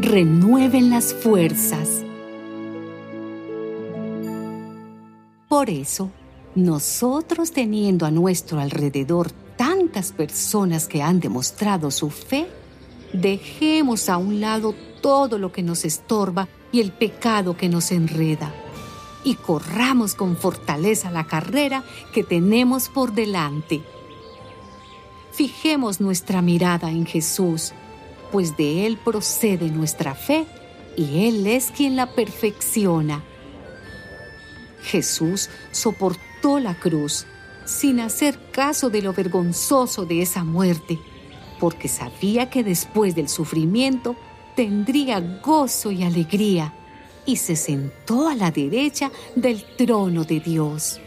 renueven las fuerzas. Por eso, nosotros teniendo a nuestro alrededor tantas personas que han demostrado su fe, dejemos a un lado todo lo que nos estorba y el pecado que nos enreda y corramos con fortaleza la carrera que tenemos por delante. Fijemos nuestra mirada en Jesús, pues de Él procede nuestra fe y Él es quien la perfecciona. Jesús soportó la cruz sin hacer caso de lo vergonzoso de esa muerte, porque sabía que después del sufrimiento tendría gozo y alegría, y se sentó a la derecha del trono de Dios.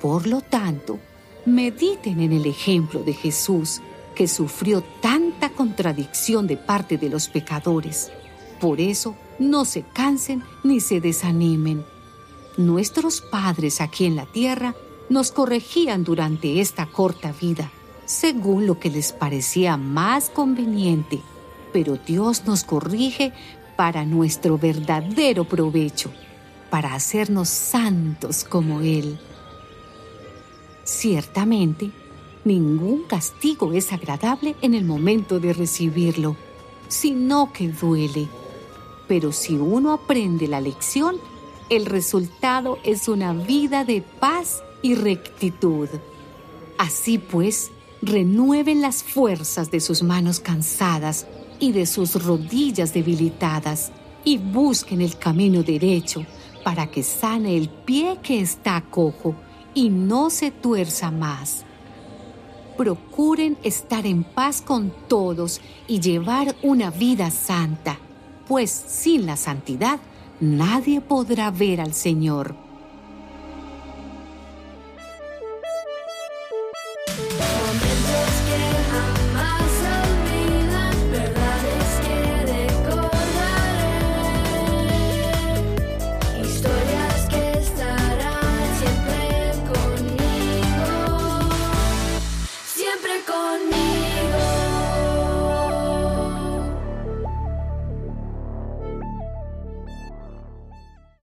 Por lo tanto, mediten en el ejemplo de Jesús, que sufrió tanta contradicción de parte de los pecadores. Por eso, no se cansen ni se desanimen. Nuestros padres aquí en la tierra nos corregían durante esta corta vida, según lo que les parecía más conveniente, pero Dios nos corrige para nuestro verdadero provecho, para hacernos santos como Él. Ciertamente, ningún castigo es agradable en el momento de recibirlo, sino que duele. Pero si uno aprende la lección, el resultado es una vida de paz y rectitud. Así pues, renueven las fuerzas de sus manos cansadas y de sus rodillas debilitadas y busquen el camino derecho para que sane el pie que está cojo y no se tuerza más. Procuren estar en paz con todos y llevar una vida santa, pues sin la santidad nadie podrá ver al Señor.